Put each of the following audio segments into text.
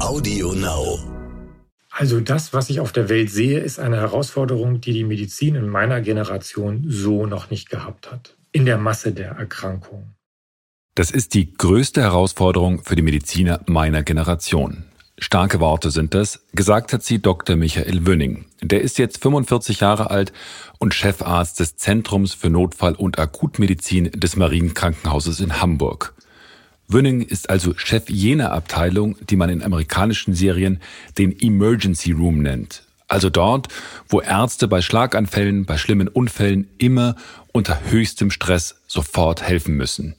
Audio Now. Also das, was ich auf der Welt sehe, ist eine Herausforderung, die die Medizin in meiner Generation so noch nicht gehabt hat. In der Masse der Erkrankungen. Das ist die größte Herausforderung für die Mediziner meiner Generation. Starke Worte sind das. Gesagt hat sie Dr. Michael Wünning. Der ist jetzt 45 Jahre alt und Chefarzt des Zentrums für Notfall- und Akutmedizin des Marienkrankenhauses in Hamburg. Wünning ist also Chef jener Abteilung, die man in amerikanischen Serien den Emergency Room nennt. Also dort, wo Ärzte bei Schlaganfällen, bei schlimmen Unfällen immer unter höchstem Stress sofort helfen müssen.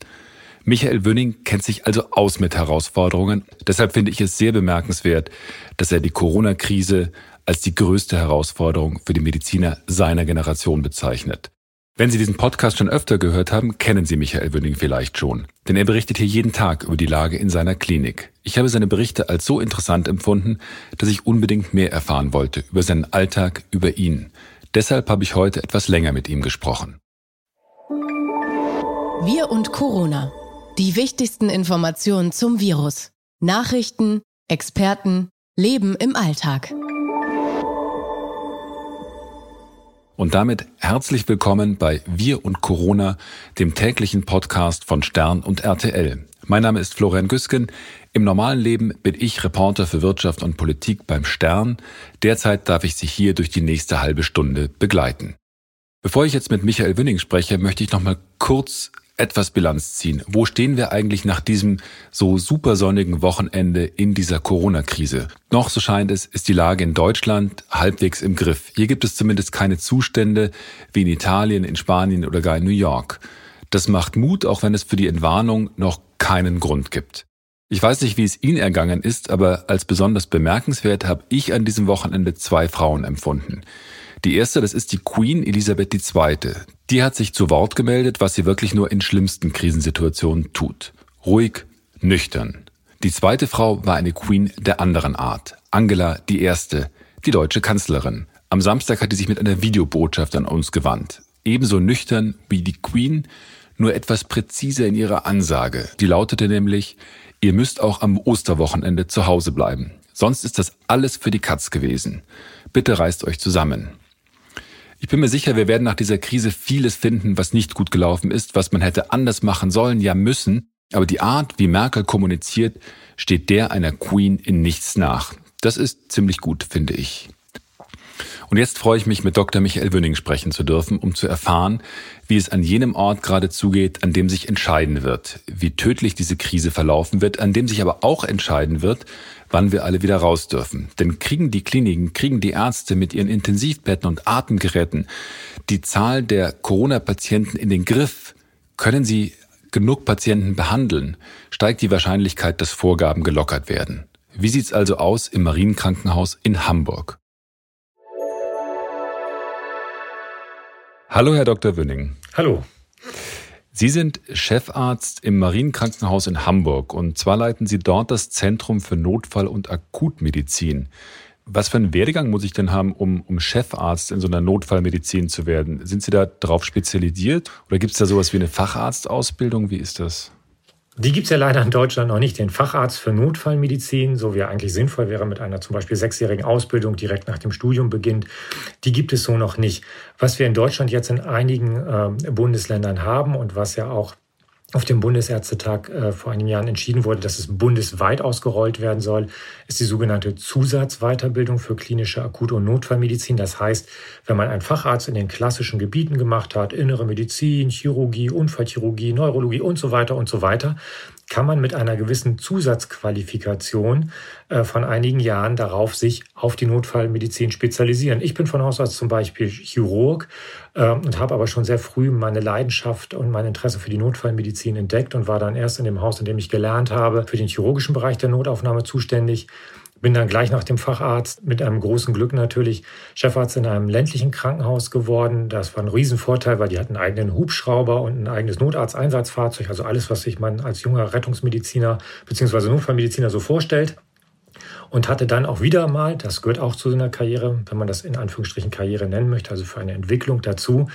Michael Wünning kennt sich also aus mit Herausforderungen. Deshalb finde ich es sehr bemerkenswert, dass er die Corona-Krise als die größte Herausforderung für die Mediziner seiner Generation bezeichnet. Wenn Sie diesen Podcast schon öfter gehört haben, kennen Sie Michael Wünning vielleicht schon. Denn er berichtet hier jeden Tag über die Lage in seiner Klinik. Ich habe seine Berichte als so interessant empfunden, dass ich unbedingt mehr erfahren wollte über seinen Alltag, über ihn. Deshalb habe ich heute etwas länger mit ihm gesprochen. Wir und Corona. Die wichtigsten Informationen zum Virus. Nachrichten, Experten, Leben im Alltag. Und damit herzlich willkommen bei Wir und Corona, dem täglichen Podcast von Stern und RTL. Mein Name ist Florian Güsken. Im normalen Leben bin ich Reporter für Wirtschaft und Politik beim Stern. Derzeit darf ich Sie hier durch die nächste halbe Stunde begleiten. Bevor ich jetzt mit Michael Wünning spreche, möchte ich noch mal kurz etwas Bilanz ziehen. Wo stehen wir eigentlich nach diesem so supersonnigen Wochenende in dieser Corona-Krise? Noch, so scheint es, ist die Lage in Deutschland halbwegs im Griff. Hier gibt es zumindest keine Zustände wie in Italien, in Spanien oder gar in New York. Das macht Mut, auch wenn es für die Entwarnung noch keinen Grund gibt. Ich weiß nicht, wie es Ihnen ergangen ist, aber als besonders bemerkenswert habe ich an diesem Wochenende zwei Frauen empfunden. Die erste, das ist die Queen Elisabeth II. Die hat sich zu Wort gemeldet, was sie wirklich nur in schlimmsten Krisensituationen tut. Ruhig, nüchtern. Die zweite Frau war eine Queen der anderen Art. Angela Erste, die deutsche Kanzlerin. Am Samstag hat sie sich mit einer Videobotschaft an uns gewandt. Ebenso nüchtern wie die Queen, nur etwas präziser in ihrer Ansage. Die lautete nämlich, ihr müsst auch am Osterwochenende zu Hause bleiben. Sonst ist das alles für die Katz gewesen. Bitte reißt euch zusammen. Ich bin mir sicher, wir werden nach dieser Krise vieles finden, was nicht gut gelaufen ist, was man hätte anders machen sollen, ja müssen. Aber die Art, wie Merkel kommuniziert, steht der einer Queen in nichts nach. Das ist ziemlich gut, finde ich. Und jetzt freue ich mich, mit Dr. Michael Wünning sprechen zu dürfen, um zu erfahren, wie es an jenem Ort gerade zugeht, an dem sich entscheiden wird, wie tödlich diese Krise verlaufen wird, an dem sich aber auch entscheiden wird, wann wir alle wieder raus dürfen. Denn kriegen die Kliniken, kriegen die Ärzte mit ihren Intensivbetten und Atemgeräten die Zahl der Corona-Patienten in den Griff, können sie genug Patienten behandeln, steigt die Wahrscheinlichkeit, dass Vorgaben gelockert werden. Wie sieht's also aus im Marienkrankenhaus in Hamburg? Hallo, Herr Dr. Wünning. Hallo. Sie sind Chefarzt im Marienkrankenhaus in Hamburg und zwar leiten Sie dort das Zentrum für Notfall- und Akutmedizin. Was für einen Werdegang muss ich denn haben, um, um Chefarzt in so einer Notfallmedizin zu werden? Sind Sie da drauf spezialisiert oder gibt es da sowas wie eine Facharztausbildung? Wie ist das? Die gibt es ja leider in Deutschland noch nicht. Den Facharzt für Notfallmedizin, so wie er eigentlich sinnvoll wäre, mit einer zum Beispiel sechsjährigen Ausbildung direkt nach dem Studium beginnt, die gibt es so noch nicht. Was wir in Deutschland jetzt in einigen äh, Bundesländern haben und was ja auch auf dem Bundesärztetag äh, vor einigen Jahren entschieden wurde, dass es bundesweit ausgerollt werden soll, ist die sogenannte Zusatzweiterbildung für klinische Akut- und Notfallmedizin. Das heißt, wenn man einen Facharzt in den klassischen Gebieten gemacht hat, innere Medizin, Chirurgie, Unfallchirurgie, Neurologie und so weiter und so weiter, kann man mit einer gewissen Zusatzqualifikation äh, von einigen Jahren darauf sich auf die Notfallmedizin spezialisieren. Ich bin von Haus aus zum Beispiel Chirurg äh, und habe aber schon sehr früh meine Leidenschaft und mein Interesse für die Notfallmedizin entdeckt und war dann erst in dem Haus, in dem ich gelernt habe, für den chirurgischen Bereich der Notaufnahme zuständig bin dann gleich nach dem Facharzt mit einem großen Glück natürlich Chefarzt in einem ländlichen Krankenhaus geworden. Das war ein Riesenvorteil, weil die hatten einen eigenen Hubschrauber und ein eigenes Notarzteinsatzfahrzeug, also alles, was sich man als junger Rettungsmediziner bzw. Notfallmediziner so vorstellt. und hatte dann auch wieder mal, das gehört auch zu so einer Karriere, wenn man das in Anführungsstrichen Karriere nennen möchte, also für eine Entwicklung dazu,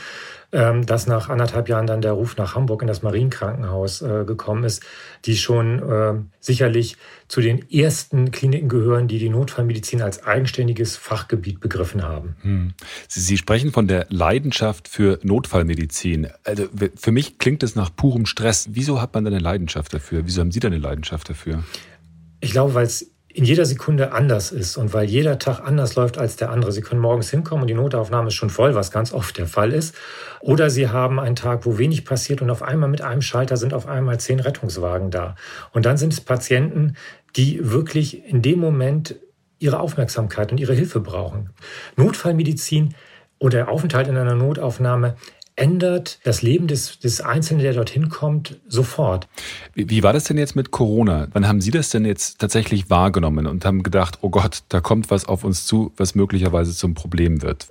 ähm, dass nach anderthalb Jahren dann der Ruf nach Hamburg in das Marienkrankenhaus äh, gekommen ist, die schon äh, sicherlich zu den ersten Kliniken gehören, die die Notfallmedizin als eigenständiges Fachgebiet begriffen haben. Hm. Sie, Sie, sprechen von der Leidenschaft für Notfallmedizin. Also für mich klingt es nach purem Stress. Wieso hat man da eine Leidenschaft dafür? Wieso haben Sie da eine Leidenschaft dafür? Ich glaube, weil es in jeder Sekunde anders ist und weil jeder Tag anders läuft als der andere. Sie können morgens hinkommen und die Notaufnahme ist schon voll, was ganz oft der Fall ist. Oder Sie haben einen Tag, wo wenig passiert und auf einmal mit einem Schalter sind auf einmal zehn Rettungswagen da. Und dann sind es Patienten, die wirklich in dem Moment ihre Aufmerksamkeit und ihre Hilfe brauchen. Notfallmedizin oder Aufenthalt in einer Notaufnahme ändert das Leben des, des Einzelnen, der dorthin kommt, sofort. Wie, wie war das denn jetzt mit Corona? Wann haben Sie das denn jetzt tatsächlich wahrgenommen und haben gedacht, oh Gott, da kommt was auf uns zu, was möglicherweise zum Problem wird?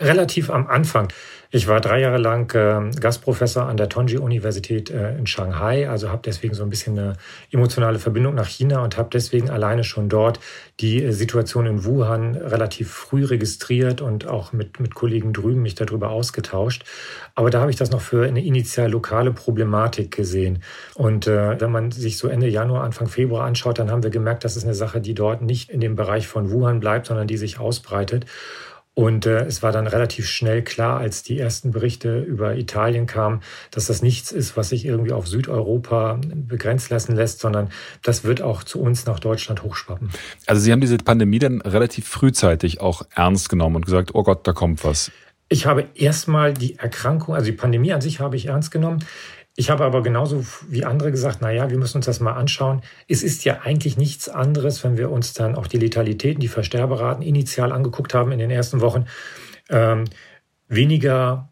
Relativ am Anfang. Ich war drei Jahre lang äh, Gastprofessor an der Tongji-Universität äh, in Shanghai, also habe deswegen so ein bisschen eine emotionale Verbindung nach China und habe deswegen alleine schon dort die äh, Situation in Wuhan relativ früh registriert und auch mit, mit Kollegen drüben mich darüber ausgetauscht. Aber da habe ich das noch für eine initial lokale Problematik gesehen. Und äh, wenn man sich so Ende Januar, Anfang Februar anschaut, dann haben wir gemerkt, das ist eine Sache, die dort nicht in dem Bereich von Wuhan bleibt, sondern die sich ausbreitet. Und äh, es war dann relativ schnell klar, als die ersten Berichte über Italien kamen, dass das nichts ist, was sich irgendwie auf Südeuropa begrenzt lassen lässt, sondern das wird auch zu uns nach Deutschland hochschwappen. Also Sie haben diese Pandemie dann relativ frühzeitig auch ernst genommen und gesagt, oh Gott, da kommt was. Ich habe erstmal die Erkrankung, also die Pandemie an sich habe ich ernst genommen. Ich habe aber genauso wie andere gesagt, na ja, wir müssen uns das mal anschauen. Es ist ja eigentlich nichts anderes, wenn wir uns dann auch die Letalitäten, die Versterberaten initial angeguckt haben in den ersten Wochen, ähm, weniger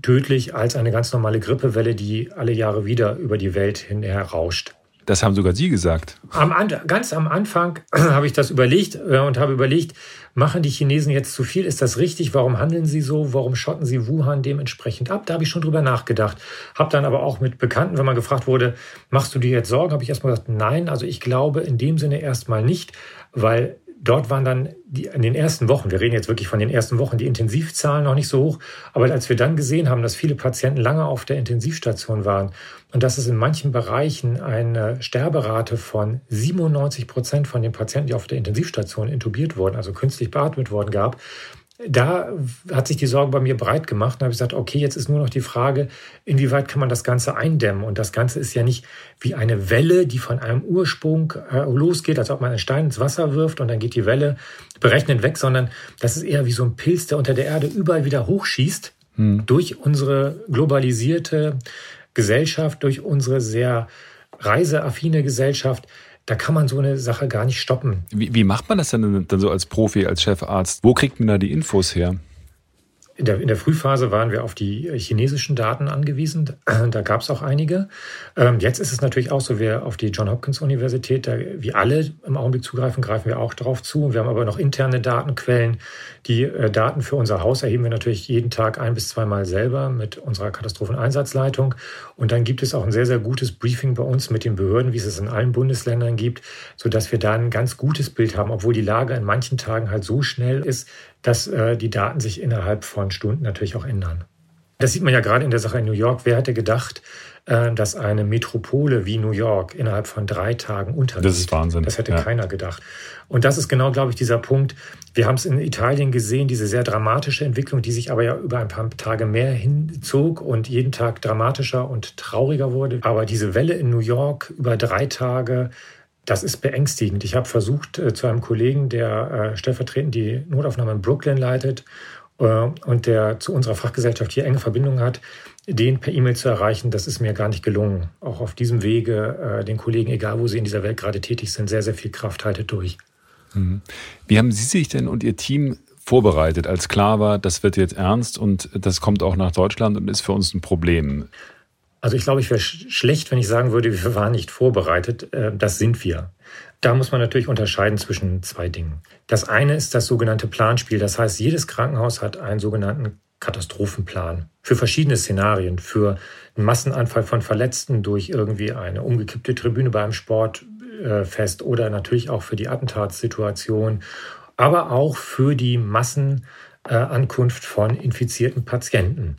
tödlich als eine ganz normale Grippewelle, die alle Jahre wieder über die Welt hinher rauscht. Das haben sogar Sie gesagt. Am, ganz am Anfang habe ich das überlegt äh, und habe überlegt, machen die Chinesen jetzt zu viel? Ist das richtig? Warum handeln sie so? Warum schotten sie Wuhan dementsprechend ab? Da habe ich schon drüber nachgedacht. Habe dann aber auch mit Bekannten, wenn man gefragt wurde, machst du dir jetzt Sorgen, habe ich erstmal gesagt, nein, also ich glaube in dem Sinne erstmal nicht, weil dort waren dann die, in den ersten Wochen, wir reden jetzt wirklich von den ersten Wochen, die Intensivzahlen noch nicht so hoch. Aber als wir dann gesehen haben, dass viele Patienten lange auf der Intensivstation waren und dass es in manchen Bereichen eine Sterberate von 97 Prozent von den Patienten, die auf der Intensivstation intubiert wurden, also künstlich beatmet worden gab, da hat sich die Sorge bei mir breit gemacht und habe gesagt, okay, jetzt ist nur noch die Frage, inwieweit kann man das Ganze eindämmen? Und das Ganze ist ja nicht wie eine Welle, die von einem Ursprung äh, losgeht, als ob man einen Stein ins Wasser wirft und dann geht die Welle berechnend weg, sondern das ist eher wie so ein Pilz, der unter der Erde überall wieder hochschießt hm. durch unsere globalisierte Gesellschaft, durch unsere sehr reiseaffine Gesellschaft da kann man so eine Sache gar nicht stoppen. Wie, wie macht man das denn dann so als Profi, als Chefarzt? Wo kriegt man da die Infos her? In der, in der Frühphase waren wir auf die chinesischen Daten angewiesen. Da gab es auch einige. Ähm, jetzt ist es natürlich auch so, wir auf die John Hopkins Universität, da, wie alle im Augenblick zugreifen, greifen wir auch darauf zu. Wir haben aber noch interne Datenquellen. Die äh, Daten für unser Haus erheben wir natürlich jeden Tag ein bis zweimal selber mit unserer Katastropheneinsatzleitung. Und dann gibt es auch ein sehr, sehr gutes Briefing bei uns mit den Behörden, wie es es in allen Bundesländern gibt, sodass wir da ein ganz gutes Bild haben, obwohl die Lage in manchen Tagen halt so schnell ist, dass äh, die Daten sich innerhalb von Stunden natürlich auch ändern. Das sieht man ja gerade in der Sache in New York. Wer hätte gedacht, äh, dass eine Metropole wie New York innerhalb von drei Tagen untergeht? Das ist Wahnsinn. Das hätte ja. keiner gedacht. Und das ist genau, glaube ich, dieser Punkt. Wir haben es in Italien gesehen, diese sehr dramatische Entwicklung, die sich aber ja über ein paar Tage mehr hinzog und jeden Tag dramatischer und trauriger wurde. Aber diese Welle in New York über drei Tage, das ist beängstigend. Ich habe versucht, äh, zu einem Kollegen, der äh, stellvertretend die Notaufnahme in Brooklyn leitet äh, und der zu unserer Fachgesellschaft hier enge Verbindungen hat, den per E-Mail zu erreichen, das ist mir gar nicht gelungen. Auch auf diesem Wege, den Kollegen, egal wo sie in dieser Welt gerade tätig sind, sehr, sehr viel Kraft haltet durch. Mhm. Wie haben Sie sich denn und Ihr Team vorbereitet, als klar war, das wird jetzt ernst und das kommt auch nach Deutschland und ist für uns ein Problem? Also ich glaube, ich wäre schlecht, wenn ich sagen würde, wir waren nicht vorbereitet. Äh, das sind wir. Da muss man natürlich unterscheiden zwischen zwei Dingen. Das eine ist das sogenannte Planspiel. Das heißt, jedes Krankenhaus hat einen sogenannten Katastrophenplan für verschiedene Szenarien, für einen Massenanfall von Verletzten durch irgendwie eine umgekippte Tribüne beim Sport fest oder natürlich auch für die Attentatssituation, aber auch für die Massenankunft von infizierten Patienten.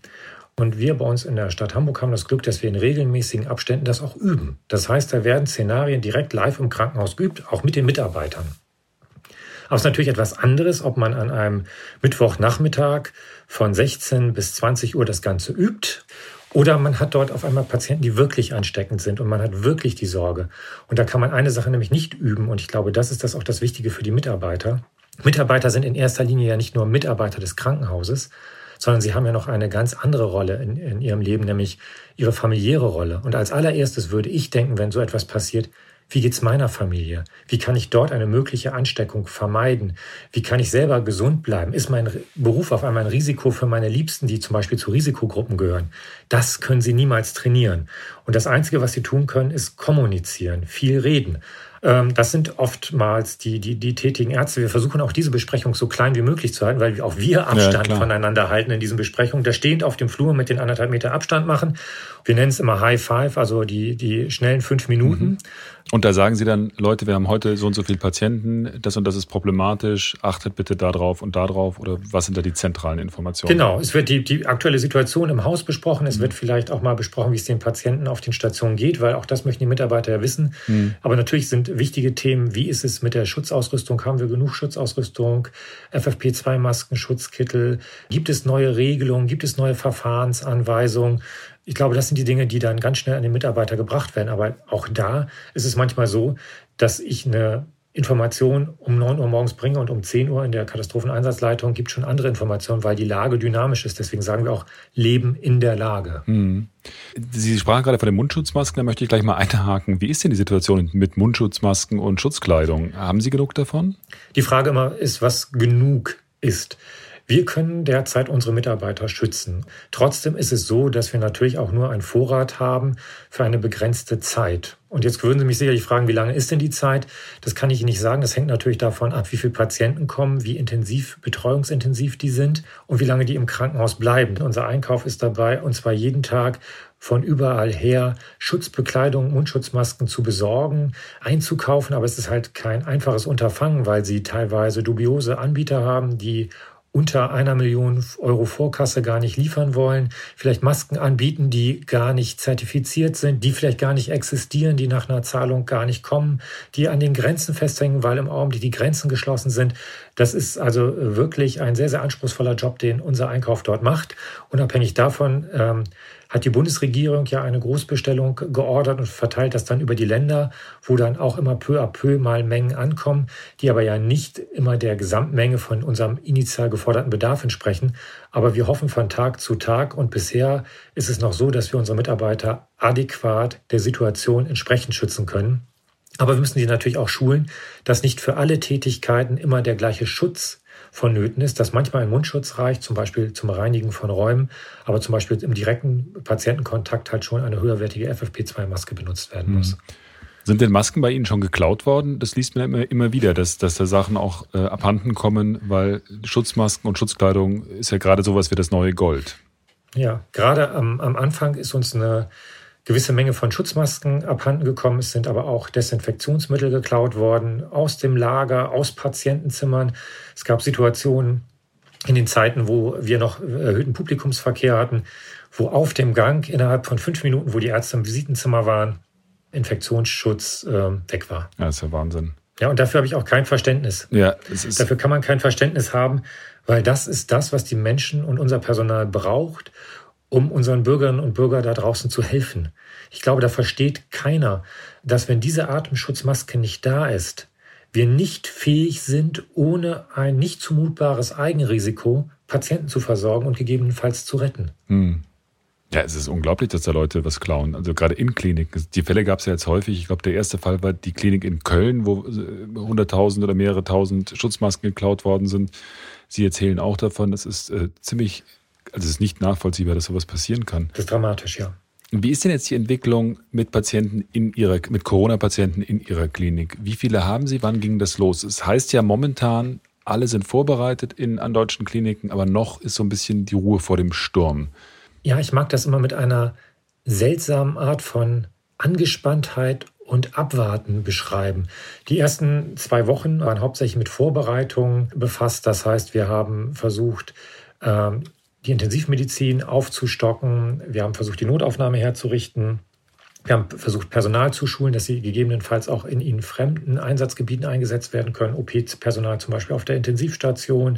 Und wir bei uns in der Stadt Hamburg haben das Glück, dass wir in regelmäßigen Abständen das auch üben. Das heißt, da werden Szenarien direkt live im Krankenhaus geübt, auch mit den Mitarbeitern. Aber es ist natürlich etwas anderes, ob man an einem Mittwochnachmittag von 16 bis 20 Uhr das Ganze übt oder man hat dort auf einmal Patienten, die wirklich ansteckend sind und man hat wirklich die Sorge. Und da kann man eine Sache nämlich nicht üben und ich glaube, das ist das auch das Wichtige für die Mitarbeiter. Mitarbeiter sind in erster Linie ja nicht nur Mitarbeiter des Krankenhauses, sondern sie haben ja noch eine ganz andere Rolle in, in ihrem Leben, nämlich ihre familiäre Rolle. Und als allererstes würde ich denken, wenn so etwas passiert, wie geht's meiner Familie? Wie kann ich dort eine mögliche Ansteckung vermeiden? Wie kann ich selber gesund bleiben? Ist mein Beruf auf einmal ein Risiko für meine Liebsten, die zum Beispiel zu Risikogruppen gehören? Das können sie niemals trainieren. Und das Einzige, was sie tun können, ist kommunizieren, viel reden. Ähm, das sind oftmals die, die, die tätigen Ärzte. Wir versuchen auch diese Besprechung so klein wie möglich zu halten, weil auch wir Abstand ja, voneinander halten in diesen Besprechungen. Da stehend auf dem Flur mit den anderthalb Meter Abstand machen. Wir nennen es immer High Five, also die, die schnellen fünf Minuten. Mhm. Und da sagen Sie dann, Leute, wir haben heute so und so viele Patienten, das und das ist problematisch, achtet bitte darauf und darauf oder was sind da die zentralen Informationen? Genau, es wird die, die aktuelle Situation im Haus besprochen, es mhm. wird vielleicht auch mal besprochen, wie es den Patienten auf den Stationen geht, weil auch das möchten die Mitarbeiter ja wissen. Mhm. Aber natürlich sind wichtige Themen, wie ist es mit der Schutzausrüstung, haben wir genug Schutzausrüstung, FFP2-Masken, Schutzkittel, gibt es neue Regelungen, gibt es neue Verfahrensanweisungen, ich glaube, das sind die Dinge, die dann ganz schnell an den Mitarbeiter gebracht werden. Aber auch da ist es manchmal so, dass ich eine Information um 9 Uhr morgens bringe und um 10 Uhr in der Katastropheneinsatzleitung gibt schon andere Informationen, weil die Lage dynamisch ist. Deswegen sagen wir auch Leben in der Lage. Mhm. Sie sprachen gerade von den Mundschutzmasken, da möchte ich gleich mal einhaken. Wie ist denn die Situation mit Mundschutzmasken und Schutzkleidung? Haben Sie genug davon? Die Frage immer ist, was genug ist. Wir können derzeit unsere Mitarbeiter schützen. Trotzdem ist es so, dass wir natürlich auch nur einen Vorrat haben für eine begrenzte Zeit. Und jetzt würden Sie mich sicherlich fragen, wie lange ist denn die Zeit? Das kann ich Ihnen nicht sagen. Das hängt natürlich davon ab, wie viele Patienten kommen, wie intensiv, betreuungsintensiv die sind und wie lange die im Krankenhaus bleiben. Unser Einkauf ist dabei, und zwar jeden Tag von überall her Schutzbekleidung, Mundschutzmasken zu besorgen, einzukaufen. Aber es ist halt kein einfaches Unterfangen, weil sie teilweise dubiose Anbieter haben, die unter einer Million Euro Vorkasse gar nicht liefern wollen, vielleicht Masken anbieten, die gar nicht zertifiziert sind, die vielleicht gar nicht existieren, die nach einer Zahlung gar nicht kommen, die an den Grenzen festhängen, weil im Augenblick die Grenzen geschlossen sind. Das ist also wirklich ein sehr, sehr anspruchsvoller Job, den unser Einkauf dort macht. Unabhängig davon, ähm, hat die Bundesregierung ja eine Großbestellung geordert und verteilt das dann über die Länder, wo dann auch immer peu à peu mal Mengen ankommen, die aber ja nicht immer der Gesamtmenge von unserem initial geforderten Bedarf entsprechen. Aber wir hoffen von Tag zu Tag und bisher ist es noch so, dass wir unsere Mitarbeiter adäquat der Situation entsprechend schützen können. Aber wir müssen sie natürlich auch schulen, dass nicht für alle Tätigkeiten immer der gleiche Schutz vonnöten ist, dass manchmal ein Mundschutz reicht, zum Beispiel zum Reinigen von Räumen, aber zum Beispiel im direkten Patientenkontakt halt schon eine höherwertige FFP2-Maske benutzt werden muss. Mhm. Sind denn Masken bei Ihnen schon geklaut worden? Das liest man immer, immer wieder, dass, dass da Sachen auch äh, abhanden kommen, weil Schutzmasken und Schutzkleidung ist ja gerade sowas wie das neue Gold. Ja, gerade am, am Anfang ist uns eine gewisse Menge von Schutzmasken abhanden gekommen. Es sind aber auch Desinfektionsmittel geklaut worden aus dem Lager, aus Patientenzimmern. Es gab Situationen in den Zeiten, wo wir noch erhöhten Publikumsverkehr hatten, wo auf dem Gang innerhalb von fünf Minuten, wo die Ärzte im Visitenzimmer waren, Infektionsschutz äh, weg war. Ja, ist ja Wahnsinn. Ja, und dafür habe ich auch kein Verständnis. Ja, es ist dafür kann man kein Verständnis haben, weil das ist das, was die Menschen und unser Personal braucht, um unseren Bürgerinnen und Bürgern da draußen zu helfen. Ich glaube, da versteht keiner, dass wenn diese Atemschutzmaske nicht da ist, wir nicht fähig sind, ohne ein nicht zumutbares Eigenrisiko Patienten zu versorgen und gegebenenfalls zu retten. Hm. Ja, es ist unglaublich, dass da Leute was klauen. Also gerade in Kliniken. Die Fälle gab es ja jetzt häufig. Ich glaube, der erste Fall war die Klinik in Köln, wo hunderttausend oder mehrere tausend Schutzmasken geklaut worden sind. Sie erzählen auch davon. Das ist äh, ziemlich also es ist nicht nachvollziehbar, dass sowas passieren kann. Das ist dramatisch, ja. Wie ist denn jetzt die Entwicklung mit Patienten in ihrer, mit Corona-Patienten in Ihrer Klinik? Wie viele haben Sie? Wann ging das los? Es heißt ja momentan, alle sind vorbereitet in, an deutschen Kliniken, aber noch ist so ein bisschen die Ruhe vor dem Sturm. Ja, ich mag das immer mit einer seltsamen Art von Angespanntheit und Abwarten beschreiben. Die ersten zwei Wochen waren hauptsächlich mit Vorbereitungen befasst. Das heißt, wir haben versucht, ähm, die Intensivmedizin aufzustocken. Wir haben versucht, die Notaufnahme herzurichten. Wir haben versucht, Personal zu schulen, dass sie gegebenenfalls auch in ihnen fremden Einsatzgebieten eingesetzt werden können. OP-Personal zum Beispiel auf der Intensivstation.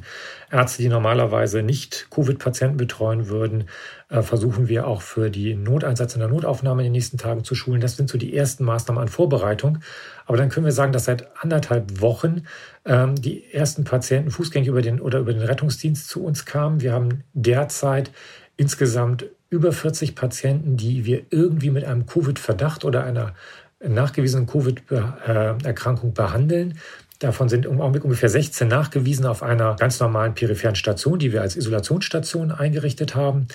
Ärzte, die normalerweise nicht Covid-Patienten betreuen würden, äh, versuchen wir auch für die Noteinsatz in der Notaufnahme in den nächsten Tagen zu schulen. Das sind so die ersten Maßnahmen an Vorbereitung. Aber dann können wir sagen, dass seit anderthalb Wochen ähm, die ersten Patienten fußgängig über den oder über den Rettungsdienst zu uns kamen. Wir haben derzeit insgesamt über 40 Patienten, die wir irgendwie mit einem Covid-Verdacht oder einer nachgewiesenen Covid-Erkrankung behandeln. Davon sind im Augenblick ungefähr 16 nachgewiesen auf einer ganz normalen peripheren Station, die wir als Isolationsstation eingerichtet haben.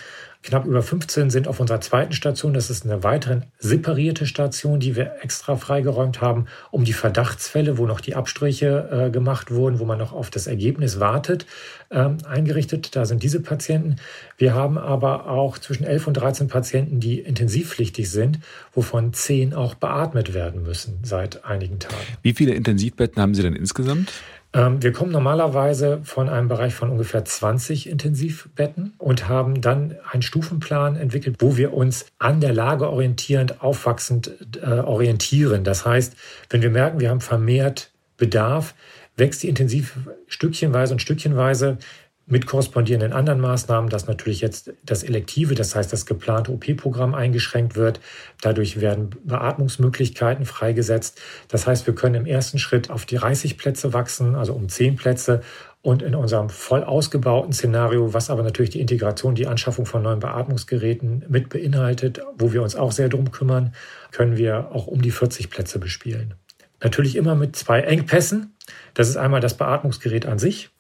Knapp über 15 sind auf unserer zweiten Station. Das ist eine weitere separierte Station, die wir extra freigeräumt haben, um die Verdachtsfälle, wo noch die Abstriche äh, gemacht wurden, wo man noch auf das Ergebnis wartet, ähm, eingerichtet. Da sind diese Patienten. Wir haben aber auch zwischen 11 und 13 Patienten, die intensivpflichtig sind, wovon 10 auch beatmet werden müssen seit einigen Tagen. Wie viele Intensivbetten haben Sie denn insgesamt? Ähm, wir kommen normalerweise von einem Bereich von ungefähr 20 Intensivbetten und haben dann einen Stufenplan entwickelt, wo wir uns an der Lage orientierend, aufwachsend äh, orientieren. Das heißt, wenn wir merken, wir haben vermehrt Bedarf, wächst die Intensiv stückchenweise und stückchenweise mit korrespondierenden anderen Maßnahmen, dass natürlich jetzt das Elektive, das heißt das geplante OP-Programm eingeschränkt wird. Dadurch werden Beatmungsmöglichkeiten freigesetzt. Das heißt, wir können im ersten Schritt auf die 30 Plätze wachsen, also um 10 Plätze. Und in unserem voll ausgebauten Szenario, was aber natürlich die Integration, die Anschaffung von neuen Beatmungsgeräten mit beinhaltet, wo wir uns auch sehr drum kümmern, können wir auch um die 40 Plätze bespielen. Natürlich immer mit zwei Engpässen. Das ist einmal das Beatmungsgerät an sich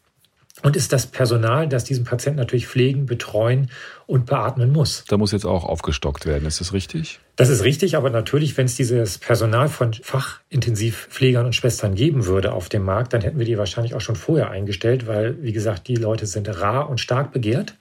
und ist das Personal, das diesen Patienten natürlich pflegen, betreuen und beatmen muss. Da muss jetzt auch aufgestockt werden, ist das richtig? Das ist richtig, aber natürlich, wenn es dieses Personal von Fachintensivpflegern und Schwestern geben würde auf dem Markt, dann hätten wir die wahrscheinlich auch schon vorher eingestellt, weil, wie gesagt, die Leute sind rar und stark begehrt.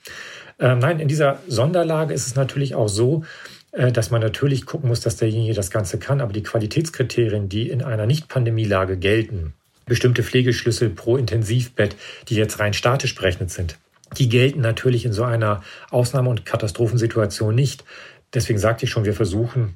Ähm, nein, in dieser Sonderlage ist es natürlich auch so, äh, dass man natürlich gucken muss, dass derjenige das Ganze kann, aber die Qualitätskriterien, die in einer Nicht-Pandemielage gelten, bestimmte Pflegeschlüssel pro Intensivbett, die jetzt rein statisch berechnet sind. Die gelten natürlich in so einer Ausnahme- und Katastrophensituation nicht. Deswegen sagte ich schon, wir versuchen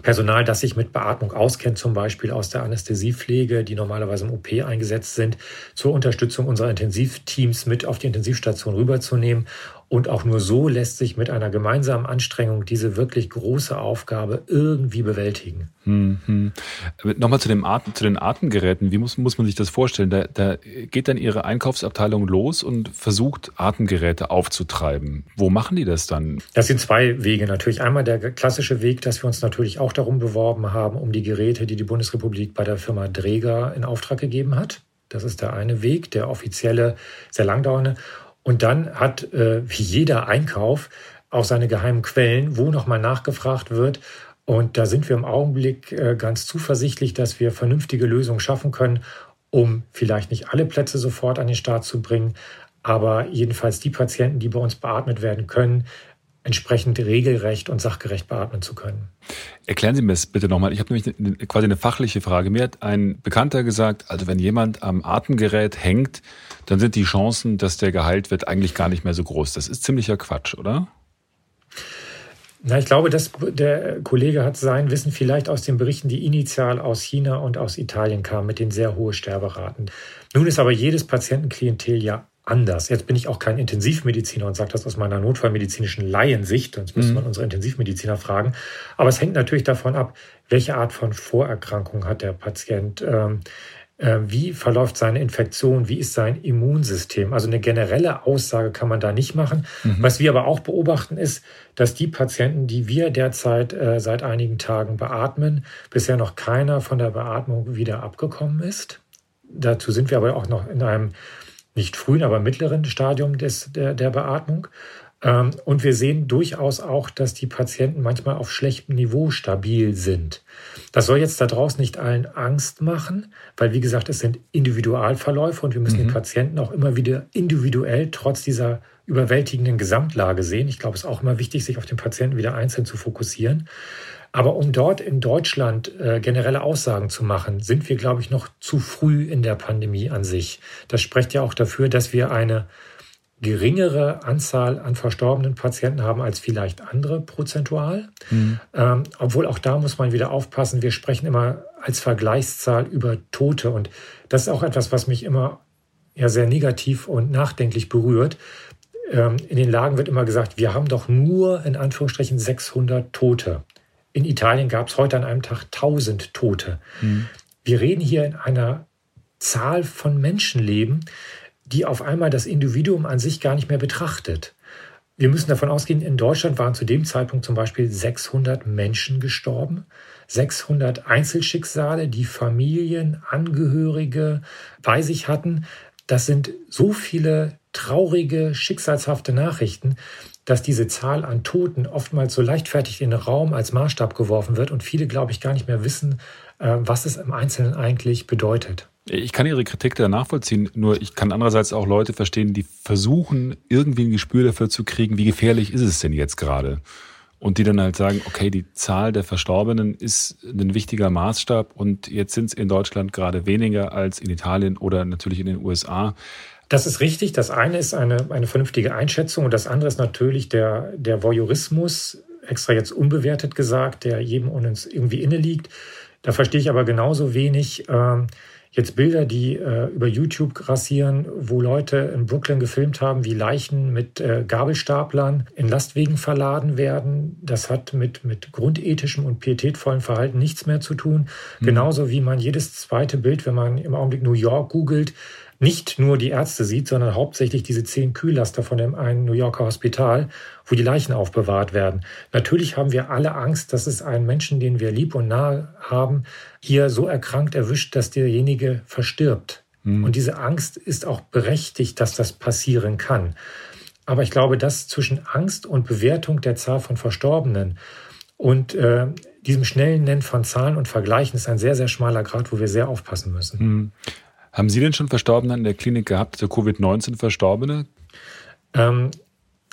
Personal, das sich mit Beatmung auskennt, zum Beispiel aus der Anästhesiepflege, die normalerweise im OP eingesetzt sind, zur Unterstützung unserer Intensivteams mit auf die Intensivstation rüberzunehmen und auch nur so lässt sich mit einer gemeinsamen Anstrengung diese wirklich große Aufgabe irgendwie bewältigen. Mhm. Nochmal zu, dem Atem, zu den Atemgeräten. Wie muss, muss man sich das vorstellen? Da, da geht dann Ihre Einkaufsabteilung los und versucht, Atemgeräte aufzutreiben. Wo machen die das dann? Das sind zwei Wege. Natürlich einmal der klassische Weg, dass wir uns natürlich auch darum beworben haben, um die Geräte, die die Bundesrepublik bei der Firma Dräger in Auftrag gegeben hat. Das ist der eine Weg, der offizielle, sehr langdauernde. Und dann hat äh, wie jeder Einkauf auch seine geheimen Quellen, wo nochmal nachgefragt wird. Und da sind wir im Augenblick äh, ganz zuversichtlich, dass wir vernünftige Lösungen schaffen können, um vielleicht nicht alle Plätze sofort an den Start zu bringen, aber jedenfalls die Patienten, die bei uns beatmet werden können, entsprechend regelrecht und sachgerecht beatmen zu können. Erklären Sie mir das bitte nochmal. Ich habe nämlich quasi eine fachliche Frage. Mir hat ein Bekannter gesagt, also wenn jemand am Atemgerät hängt, dann sind die Chancen, dass der geheilt wird, eigentlich gar nicht mehr so groß. Das ist ziemlicher Quatsch, oder? Na, ich glaube, dass der Kollege hat sein Wissen vielleicht aus den Berichten, die initial aus China und aus Italien kamen, mit den sehr hohen Sterberaten. Nun ist aber jedes Patientenklientel ja anders. Jetzt bin ich auch kein Intensivmediziner und sage das aus meiner notfallmedizinischen Laiensicht, sonst müsste mhm. man unsere Intensivmediziner fragen. Aber es hängt natürlich davon ab, welche Art von Vorerkrankung hat der Patient. Ähm, äh, wie verläuft seine Infektion? Wie ist sein Immunsystem? Also eine generelle Aussage kann man da nicht machen. Mhm. Was wir aber auch beobachten ist, dass die Patienten, die wir derzeit äh, seit einigen Tagen beatmen, bisher noch keiner von der Beatmung wieder abgekommen ist. Dazu sind wir aber auch noch in einem nicht frühen, aber mittleren Stadium des, der, der Beatmung. Ähm, und wir sehen durchaus auch, dass die Patienten manchmal auf schlechtem Niveau stabil sind. Das soll jetzt da draußen nicht allen Angst machen, weil wie gesagt, es sind Individualverläufe und wir müssen mhm. den Patienten auch immer wieder individuell trotz dieser überwältigenden Gesamtlage sehen. Ich glaube, es ist auch immer wichtig, sich auf den Patienten wieder einzeln zu fokussieren. Aber um dort in Deutschland äh, generelle Aussagen zu machen, sind wir, glaube ich, noch zu früh in der Pandemie an sich. Das spricht ja auch dafür, dass wir eine geringere Anzahl an verstorbenen Patienten haben als vielleicht andere prozentual. Mhm. Ähm, obwohl auch da muss man wieder aufpassen. Wir sprechen immer als Vergleichszahl über Tote. Und das ist auch etwas, was mich immer ja sehr negativ und nachdenklich berührt. Ähm, in den Lagen wird immer gesagt, wir haben doch nur in Anführungsstrichen 600 Tote. In Italien gab es heute an einem Tag 1000 Tote. Mhm. Wir reden hier in einer Zahl von Menschenleben, die auf einmal das Individuum an sich gar nicht mehr betrachtet. Wir müssen davon ausgehen, in Deutschland waren zu dem Zeitpunkt zum Beispiel 600 Menschen gestorben, 600 Einzelschicksale, die Familien, Angehörige bei sich hatten. Das sind so viele traurige, schicksalshafte Nachrichten, dass diese Zahl an Toten oftmals so leichtfertig in den Raum als Maßstab geworfen wird und viele, glaube ich, gar nicht mehr wissen, äh, was es im Einzelnen eigentlich bedeutet. Ich kann Ihre Kritik da nachvollziehen, nur ich kann andererseits auch Leute verstehen, die versuchen, irgendwie ein Gespür dafür zu kriegen, wie gefährlich ist es denn jetzt gerade? Und die dann halt sagen, okay, die Zahl der Verstorbenen ist ein wichtiger Maßstab und jetzt sind es in Deutschland gerade weniger als in Italien oder natürlich in den USA. Das ist richtig. Das eine ist eine, eine vernünftige Einschätzung und das andere ist natürlich der, der Voyeurismus, extra jetzt unbewertet gesagt, der jedem uns irgendwie inne liegt. Da verstehe ich aber genauso wenig, äh, jetzt Bilder, die äh, über YouTube grassieren, wo Leute in Brooklyn gefilmt haben, wie Leichen mit äh, Gabelstaplern in Lastwegen verladen werden. Das hat mit, mit grundethischem und pietätvollem Verhalten nichts mehr zu tun. Mhm. Genauso wie man jedes zweite Bild, wenn man im Augenblick New York googelt, nicht nur die Ärzte sieht, sondern hauptsächlich diese zehn Kühllaster von dem einen New Yorker Hospital, wo die Leichen aufbewahrt werden. Natürlich haben wir alle Angst, dass es einen Menschen, den wir lieb und nahe haben, hier so erkrankt erwischt, dass derjenige verstirbt. Mhm. Und diese Angst ist auch berechtigt, dass das passieren kann. Aber ich glaube, dass zwischen Angst und Bewertung der Zahl von Verstorbenen und äh, diesem schnellen Nennen von Zahlen und Vergleichen ist ein sehr, sehr schmaler Grad, wo wir sehr aufpassen müssen. Mhm. Haben Sie denn schon Verstorbene in der Klinik gehabt, der Covid-19 Verstorbene? Ähm,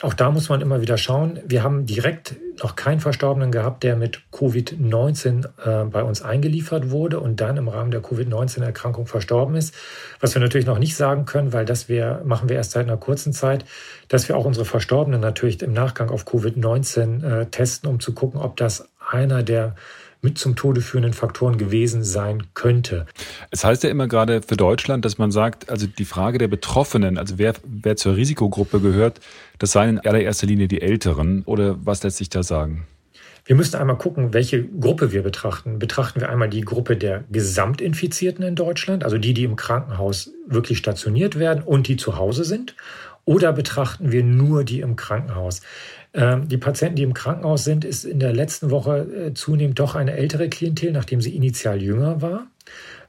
auch da muss man immer wieder schauen. Wir haben direkt noch keinen Verstorbenen gehabt, der mit Covid-19 äh, bei uns eingeliefert wurde und dann im Rahmen der Covid-19-Erkrankung verstorben ist. Was wir natürlich noch nicht sagen können, weil das wir, machen wir erst seit einer kurzen Zeit, dass wir auch unsere Verstorbenen natürlich im Nachgang auf Covid-19 äh, testen, um zu gucken, ob das einer der mit zum Tode führenden Faktoren gewesen sein könnte. Es heißt ja immer gerade für Deutschland, dass man sagt, also die Frage der Betroffenen, also wer, wer zur Risikogruppe gehört, das seien in allererster Linie die Älteren. Oder was lässt sich da sagen? Wir müssen einmal gucken, welche Gruppe wir betrachten. Betrachten wir einmal die Gruppe der Gesamtinfizierten in Deutschland, also die, die im Krankenhaus wirklich stationiert werden und die zu Hause sind, oder betrachten wir nur die im Krankenhaus? Ähm, die Patienten, die im Krankenhaus sind, ist in der letzten Woche äh, zunehmend doch eine ältere Klientel, nachdem sie initial jünger war.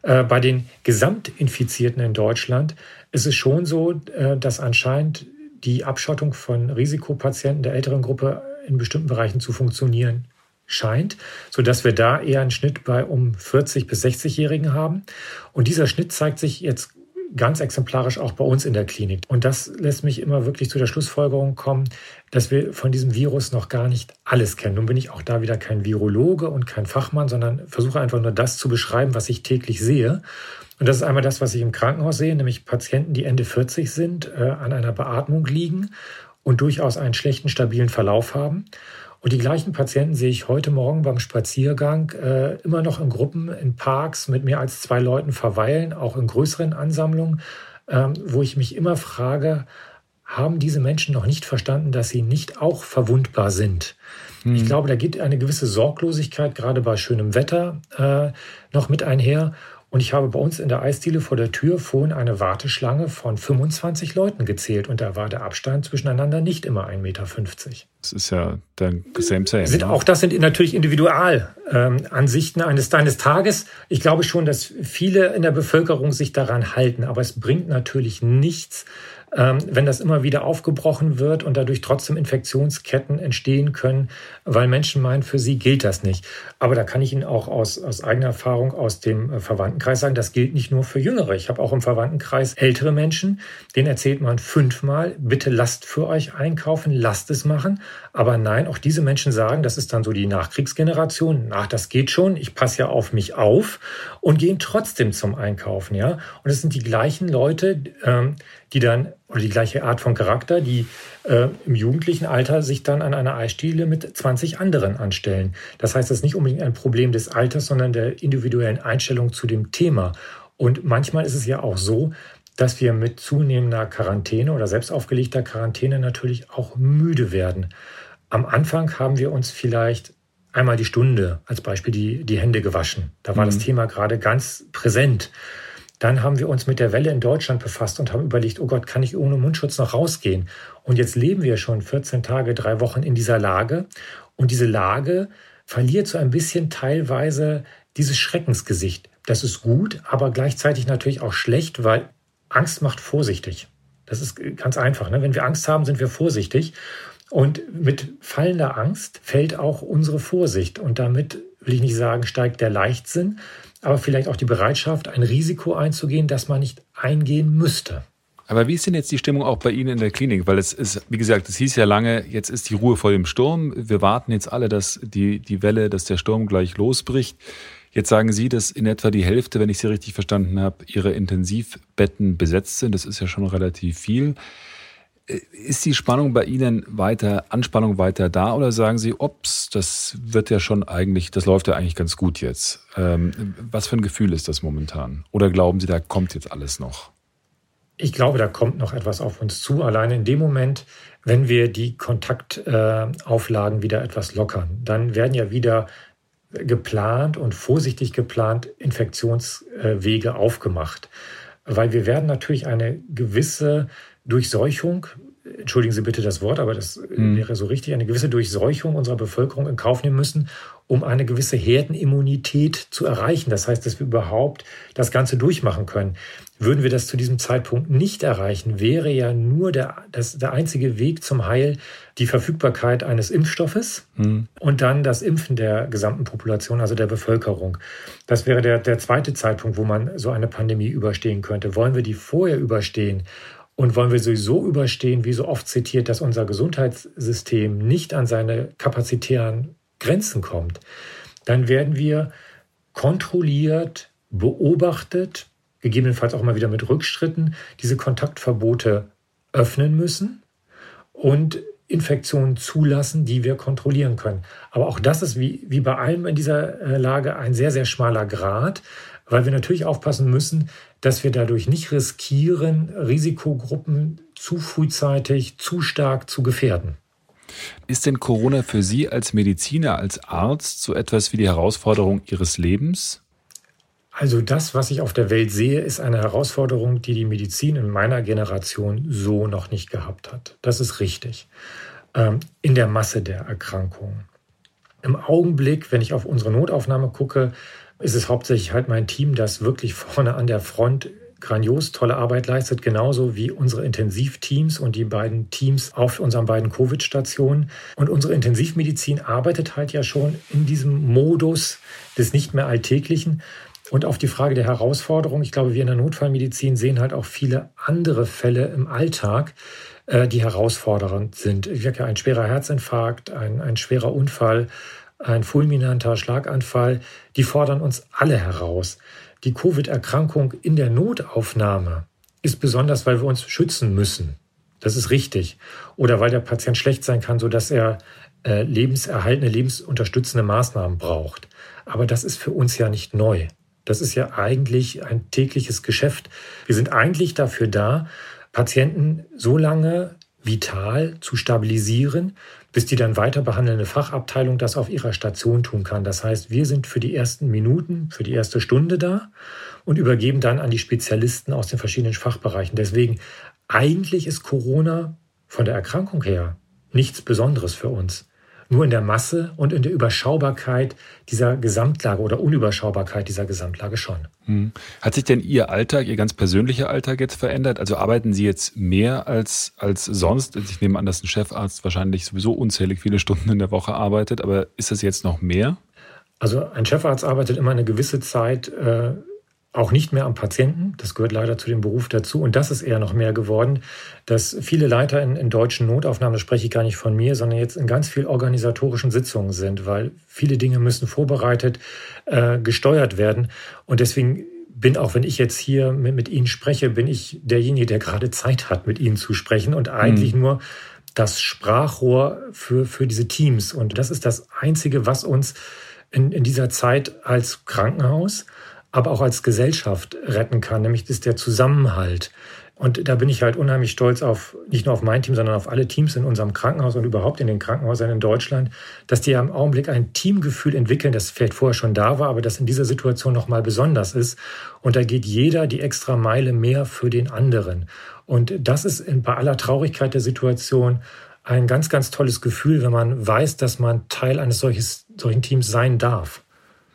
Äh, bei den Gesamtinfizierten in Deutschland ist es schon so, äh, dass anscheinend die Abschottung von Risikopatienten der älteren Gruppe in bestimmten Bereichen zu funktionieren scheint, so dass wir da eher einen Schnitt bei um 40 bis 60-Jährigen haben. Und dieser Schnitt zeigt sich jetzt ganz exemplarisch auch bei uns in der Klinik. Und das lässt mich immer wirklich zu der Schlussfolgerung kommen, dass wir von diesem Virus noch gar nicht alles kennen. Nun bin ich auch da wieder kein Virologe und kein Fachmann, sondern versuche einfach nur das zu beschreiben, was ich täglich sehe. Und das ist einmal das, was ich im Krankenhaus sehe, nämlich Patienten, die Ende 40 sind, äh, an einer Beatmung liegen und durchaus einen schlechten, stabilen Verlauf haben. Und die gleichen Patienten sehe ich heute Morgen beim Spaziergang äh, immer noch in Gruppen in Parks mit mehr als zwei Leuten verweilen, auch in größeren Ansammlungen, ähm, wo ich mich immer frage, haben diese Menschen noch nicht verstanden, dass sie nicht auch verwundbar sind? Hm. Ich glaube, da geht eine gewisse Sorglosigkeit gerade bei schönem Wetter äh, noch mit einher. Und ich habe bei uns in der Eisdiele vor der Tür vorhin eine Warteschlange von 25 Leuten gezählt und da war der Abstand zwischeneinander nicht immer 1,50 Meter. Das ist ja der same same. Sind, ne? Auch das sind natürlich Individualansichten ähm, eines, eines Tages. Ich glaube schon, dass viele in der Bevölkerung sich daran halten, aber es bringt natürlich nichts, wenn das immer wieder aufgebrochen wird und dadurch trotzdem Infektionsketten entstehen können, weil Menschen meinen, für sie gilt das nicht. Aber da kann ich Ihnen auch aus, aus eigener Erfahrung aus dem äh, Verwandtenkreis sagen, das gilt nicht nur für Jüngere. Ich habe auch im Verwandtenkreis ältere Menschen, denen erzählt man fünfmal, bitte lasst für euch einkaufen, lasst es machen. Aber nein, auch diese Menschen sagen, das ist dann so die Nachkriegsgeneration, nach das geht schon, ich passe ja auf mich auf und gehen trotzdem zum Einkaufen, ja. Und es sind die gleichen Leute, ähm, die dann, oder die gleiche Art von Charakter, die äh, im jugendlichen Alter sich dann an einer Eisstiele mit 20 anderen anstellen. Das heißt, das ist nicht unbedingt ein Problem des Alters, sondern der individuellen Einstellung zu dem Thema. Und manchmal ist es ja auch so, dass wir mit zunehmender Quarantäne oder selbst aufgelegter Quarantäne natürlich auch müde werden. Am Anfang haben wir uns vielleicht einmal die Stunde als Beispiel die, die Hände gewaschen. Da war mhm. das Thema gerade ganz präsent. Dann haben wir uns mit der Welle in Deutschland befasst und haben überlegt, oh Gott, kann ich ohne Mundschutz noch rausgehen? Und jetzt leben wir schon 14 Tage, drei Wochen in dieser Lage. Und diese Lage verliert so ein bisschen teilweise dieses Schreckensgesicht. Das ist gut, aber gleichzeitig natürlich auch schlecht, weil Angst macht vorsichtig. Das ist ganz einfach. Ne? Wenn wir Angst haben, sind wir vorsichtig. Und mit fallender Angst fällt auch unsere Vorsicht. Und damit will ich nicht sagen, steigt der Leichtsinn, aber vielleicht auch die Bereitschaft, ein Risiko einzugehen, das man nicht eingehen müsste. Aber wie ist denn jetzt die Stimmung auch bei Ihnen in der Klinik? Weil es ist, wie gesagt, es hieß ja lange, jetzt ist die Ruhe vor dem Sturm. Wir warten jetzt alle, dass die, die Welle, dass der Sturm gleich losbricht. Jetzt sagen Sie, dass in etwa die Hälfte, wenn ich Sie richtig verstanden habe, Ihre Intensivbetten besetzt sind. Das ist ja schon relativ viel. Ist die Spannung bei Ihnen weiter, Anspannung weiter da oder sagen Sie, ups, das wird ja schon eigentlich, das läuft ja eigentlich ganz gut jetzt? Ähm, was für ein Gefühl ist das momentan? Oder glauben Sie, da kommt jetzt alles noch? Ich glaube, da kommt noch etwas auf uns zu. Alleine in dem Moment, wenn wir die Kontaktauflagen wieder etwas lockern, dann werden ja wieder geplant und vorsichtig geplant Infektionswege aufgemacht. Weil wir werden natürlich eine gewisse Durchseuchung, entschuldigen Sie bitte das Wort, aber das mhm. wäre so richtig, eine gewisse Durchseuchung unserer Bevölkerung in Kauf nehmen müssen, um eine gewisse Herdenimmunität zu erreichen. Das heißt, dass wir überhaupt das Ganze durchmachen können. Würden wir das zu diesem Zeitpunkt nicht erreichen, wäre ja nur der, das, der einzige Weg zum Heil die Verfügbarkeit eines Impfstoffes mhm. und dann das Impfen der gesamten Population, also der Bevölkerung. Das wäre der, der zweite Zeitpunkt, wo man so eine Pandemie überstehen könnte. Wollen wir die vorher überstehen und wollen wir sowieso überstehen, wie so oft zitiert, dass unser Gesundheitssystem nicht an seine kapazitären Grenzen kommt, dann werden wir kontrolliert, beobachtet, gegebenenfalls auch mal wieder mit Rückschritten, diese Kontaktverbote öffnen müssen und Infektionen zulassen, die wir kontrollieren können. Aber auch das ist wie, wie bei allem in dieser äh, Lage ein sehr, sehr schmaler Grad, weil wir natürlich aufpassen müssen, dass wir dadurch nicht riskieren, Risikogruppen zu frühzeitig, zu stark zu gefährden. Ist denn Corona für Sie als Mediziner, als Arzt so etwas wie die Herausforderung Ihres Lebens? Also das, was ich auf der Welt sehe, ist eine Herausforderung, die die Medizin in meiner Generation so noch nicht gehabt hat. Das ist richtig. Ähm, in der Masse der Erkrankungen. Im Augenblick, wenn ich auf unsere Notaufnahme gucke, ist es hauptsächlich halt mein Team, das wirklich vorne an der Front grandios tolle Arbeit leistet, genauso wie unsere Intensivteams und die beiden Teams auf unseren beiden Covid-Stationen. Und unsere Intensivmedizin arbeitet halt ja schon in diesem Modus des nicht mehr Alltäglichen. Und auf die Frage der Herausforderung, ich glaube, wir in der Notfallmedizin sehen halt auch viele andere Fälle im Alltag, äh, die herausfordernd sind. Ein schwerer Herzinfarkt, ein, ein schwerer Unfall, ein fulminanter Schlaganfall, die fordern uns alle heraus. Die Covid-Erkrankung in der Notaufnahme ist besonders, weil wir uns schützen müssen. Das ist richtig. Oder weil der Patient schlecht sein kann, sodass er äh, lebenserhaltende, lebensunterstützende Maßnahmen braucht. Aber das ist für uns ja nicht neu. Das ist ja eigentlich ein tägliches Geschäft. Wir sind eigentlich dafür da, Patienten so lange vital zu stabilisieren, bis die dann weiter behandelnde Fachabteilung das auf ihrer Station tun kann. Das heißt, wir sind für die ersten Minuten, für die erste Stunde da und übergeben dann an die Spezialisten aus den verschiedenen Fachbereichen. Deswegen, eigentlich ist Corona von der Erkrankung her nichts Besonderes für uns. Nur in der Masse und in der Überschaubarkeit dieser Gesamtlage oder Unüberschaubarkeit dieser Gesamtlage schon. Hm. Hat sich denn Ihr Alltag, Ihr ganz persönlicher Alltag jetzt verändert? Also arbeiten Sie jetzt mehr als, als sonst? Ich nehme an, dass ein Chefarzt wahrscheinlich sowieso unzählig viele Stunden in der Woche arbeitet, aber ist das jetzt noch mehr? Also ein Chefarzt arbeitet immer eine gewisse Zeit äh, auch nicht mehr am Patienten. Das gehört leider zu dem Beruf dazu. Und das ist eher noch mehr geworden, dass viele Leiter in, in deutschen Notaufnahmen, das spreche ich gar nicht von mir, sondern jetzt in ganz viel organisatorischen Sitzungen sind, weil viele Dinge müssen vorbereitet, äh, gesteuert werden. Und deswegen bin, auch wenn ich jetzt hier mit, mit Ihnen spreche, bin ich derjenige, der gerade Zeit hat, mit Ihnen zu sprechen und eigentlich mhm. nur das Sprachrohr für, für diese Teams. Und das ist das Einzige, was uns in, in dieser Zeit als Krankenhaus aber auch als Gesellschaft retten kann, nämlich ist der Zusammenhalt. Und da bin ich halt unheimlich stolz auf, nicht nur auf mein Team, sondern auf alle Teams in unserem Krankenhaus und überhaupt in den Krankenhäusern in Deutschland, dass die im Augenblick ein Teamgefühl entwickeln, das vielleicht vorher schon da war, aber das in dieser Situation nochmal besonders ist. Und da geht jeder die extra Meile mehr für den anderen. Und das ist bei aller Traurigkeit der Situation ein ganz, ganz tolles Gefühl, wenn man weiß, dass man Teil eines solches, solchen Teams sein darf.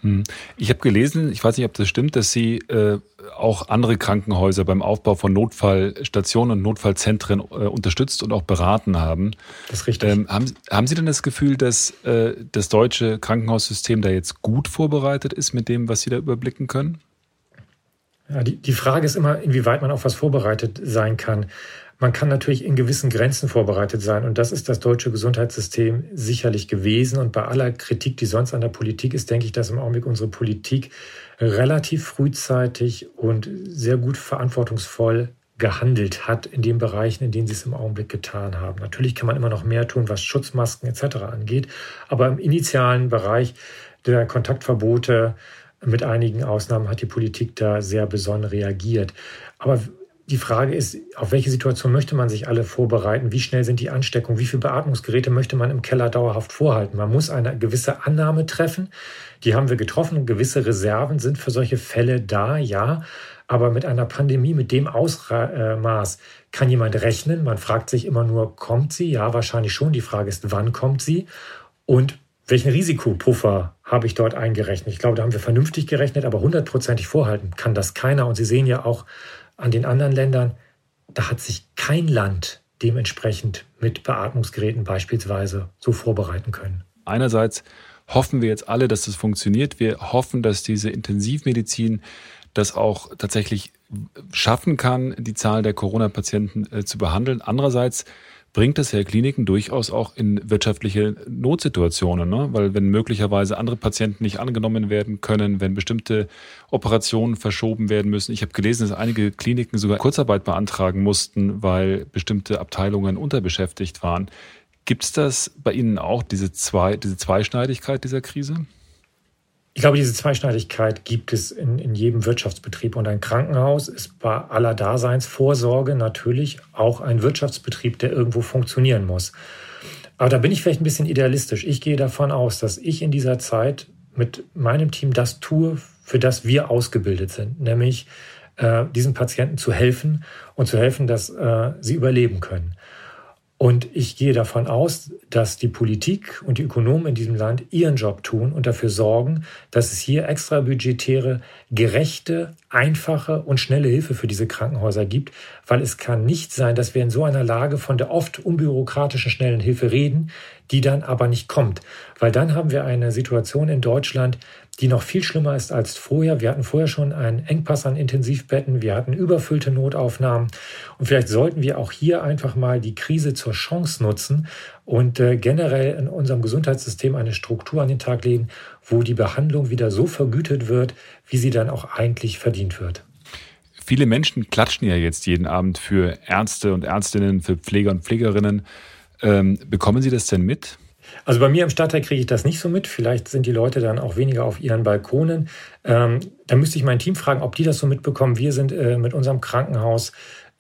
Hm. Ich habe gelesen, ich weiß nicht, ob das stimmt, dass Sie äh, auch andere Krankenhäuser beim Aufbau von Notfallstationen und Notfallzentren äh, unterstützt und auch beraten haben. Das ist richtig. Ähm, haben, haben, Sie denn das Gefühl, dass äh, das deutsche Krankenhaussystem da jetzt gut vorbereitet ist mit dem, was Sie da überblicken können? Ja, die, die Frage ist immer, inwieweit man auf was vorbereitet sein kann. Man kann natürlich in gewissen Grenzen vorbereitet sein und das ist das deutsche Gesundheitssystem sicherlich gewesen. Und bei aller Kritik, die sonst an der Politik ist, denke ich, dass im Augenblick unsere Politik relativ frühzeitig und sehr gut verantwortungsvoll gehandelt hat in den Bereichen, in denen sie es im Augenblick getan haben. Natürlich kann man immer noch mehr tun, was Schutzmasken etc. angeht, aber im initialen Bereich der Kontaktverbote mit einigen Ausnahmen hat die Politik da sehr besonnen reagiert. Aber die Frage ist, auf welche Situation möchte man sich alle vorbereiten? Wie schnell sind die Ansteckungen? Wie viele Beatmungsgeräte möchte man im Keller dauerhaft vorhalten? Man muss eine gewisse Annahme treffen. Die haben wir getroffen. Gewisse Reserven sind für solche Fälle da, ja. Aber mit einer Pandemie, mit dem Ausmaß, kann jemand rechnen? Man fragt sich immer nur, kommt sie? Ja, wahrscheinlich schon. Die Frage ist, wann kommt sie? Und welchen Risikopuffer habe ich dort eingerechnet? Ich glaube, da haben wir vernünftig gerechnet, aber hundertprozentig vorhalten kann das keiner. Und Sie sehen ja auch, an den anderen Ländern, da hat sich kein Land dementsprechend mit Beatmungsgeräten beispielsweise so vorbereiten können. Einerseits hoffen wir jetzt alle, dass das funktioniert. Wir hoffen, dass diese Intensivmedizin das auch tatsächlich schaffen kann, die Zahl der Corona-Patienten äh, zu behandeln. Andererseits bringt das ja Kliniken durchaus auch in wirtschaftliche Notsituationen, ne? weil wenn möglicherweise andere Patienten nicht angenommen werden können, wenn bestimmte Operationen verschoben werden müssen. Ich habe gelesen, dass einige Kliniken sogar Kurzarbeit beantragen mussten, weil bestimmte Abteilungen unterbeschäftigt waren. Gibt es das bei Ihnen auch, diese, zwei, diese Zweischneidigkeit dieser Krise? Ich glaube, diese Zweischneidigkeit gibt es in, in jedem Wirtschaftsbetrieb. Und ein Krankenhaus ist bei aller Daseinsvorsorge natürlich auch ein Wirtschaftsbetrieb, der irgendwo funktionieren muss. Aber da bin ich vielleicht ein bisschen idealistisch. Ich gehe davon aus, dass ich in dieser Zeit mit meinem Team das tue, für das wir ausgebildet sind, nämlich äh, diesen Patienten zu helfen und zu helfen, dass äh, sie überleben können. Und ich gehe davon aus, dass die Politik und die Ökonomen in diesem Land ihren Job tun und dafür sorgen, dass es hier extra budgetäre, gerechte, einfache und schnelle Hilfe für diese Krankenhäuser gibt, weil es kann nicht sein, dass wir in so einer Lage von der oft unbürokratischen schnellen Hilfe reden, die dann aber nicht kommt. Weil dann haben wir eine Situation in Deutschland, die noch viel schlimmer ist als vorher. Wir hatten vorher schon einen Engpass an Intensivbetten, wir hatten überfüllte Notaufnahmen und vielleicht sollten wir auch hier einfach mal die Krise zur Chance nutzen und äh, generell in unserem Gesundheitssystem eine Struktur an den Tag legen, wo die Behandlung wieder so vergütet wird, wie sie dann auch eigentlich verdient wird. Viele Menschen klatschen ja jetzt jeden Abend für Ärzte und Ärztinnen, für Pfleger und Pflegerinnen. Ähm, bekommen Sie das denn mit? Also bei mir im Stadtteil kriege ich das nicht so mit. Vielleicht sind die Leute dann auch weniger auf ihren Balkonen. Ähm, da müsste ich mein Team fragen, ob die das so mitbekommen. Wir sind äh, mit unserem Krankenhaus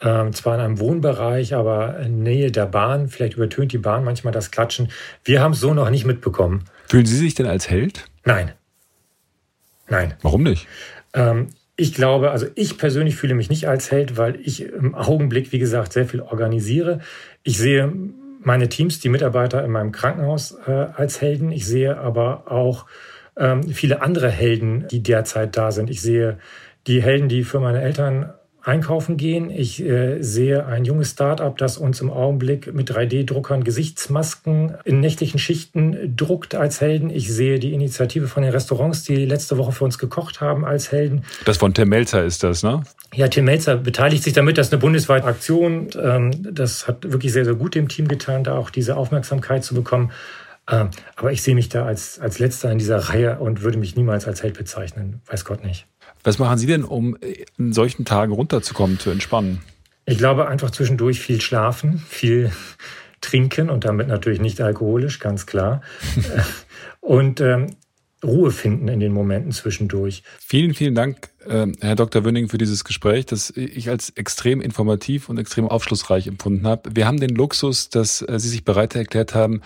ähm, zwar in einem Wohnbereich, aber in Nähe der Bahn. Vielleicht übertönt die Bahn manchmal das Klatschen. Wir haben es so noch nicht mitbekommen. Fühlen Sie sich denn als Held? Nein. Nein. Warum nicht? Ähm, ich glaube, also ich persönlich fühle mich nicht als Held, weil ich im Augenblick, wie gesagt, sehr viel organisiere. Ich sehe meine Teams, die Mitarbeiter in meinem Krankenhaus äh, als Helden. Ich sehe aber auch ähm, viele andere Helden, die derzeit da sind. Ich sehe die Helden, die für meine Eltern einkaufen gehen. Ich äh, sehe ein junges Start-up, das uns im Augenblick mit 3D-Druckern Gesichtsmasken in nächtlichen Schichten druckt als Helden. Ich sehe die Initiative von den Restaurants, die letzte Woche für uns gekocht haben als Helden. Das von Tim Melzer ist das, ne? Ja, Tim Melzer beteiligt sich damit. Das ist eine bundesweite Aktion. Ähm, das hat wirklich sehr, sehr gut dem Team getan, da auch diese Aufmerksamkeit zu bekommen. Ähm, aber ich sehe mich da als, als Letzter in dieser Reihe und würde mich niemals als Held bezeichnen. Weiß Gott nicht. Was machen Sie denn, um in solchen Tagen runterzukommen, zu entspannen? Ich glaube einfach zwischendurch viel schlafen, viel trinken und damit natürlich nicht alkoholisch, ganz klar. und ähm, Ruhe finden in den Momenten zwischendurch. Vielen, vielen Dank, äh, Herr Dr. Wünning, für dieses Gespräch, das ich als extrem informativ und extrem aufschlussreich empfunden habe. Wir haben den Luxus, dass äh, Sie sich bereit erklärt haben,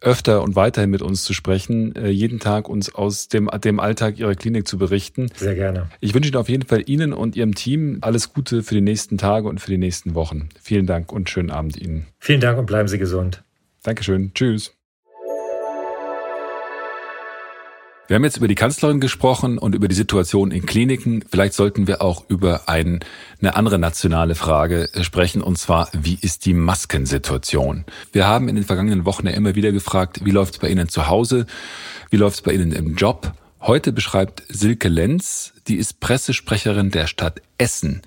öfter und weiterhin mit uns zu sprechen, äh, jeden Tag uns aus dem, dem Alltag Ihrer Klinik zu berichten. Sehr gerne. Ich wünsche Ihnen auf jeden Fall Ihnen und Ihrem Team alles Gute für die nächsten Tage und für die nächsten Wochen. Vielen Dank und schönen Abend Ihnen. Vielen Dank und bleiben Sie gesund. Dankeschön. Tschüss. Wir haben jetzt über die Kanzlerin gesprochen und über die Situation in Kliniken. Vielleicht sollten wir auch über ein, eine andere nationale Frage sprechen, und zwar, wie ist die Maskensituation? Wir haben in den vergangenen Wochen ja immer wieder gefragt, wie läuft es bei Ihnen zu Hause? Wie läuft es bei Ihnen im Job? Heute beschreibt Silke Lenz, die ist Pressesprecherin der Stadt Essen,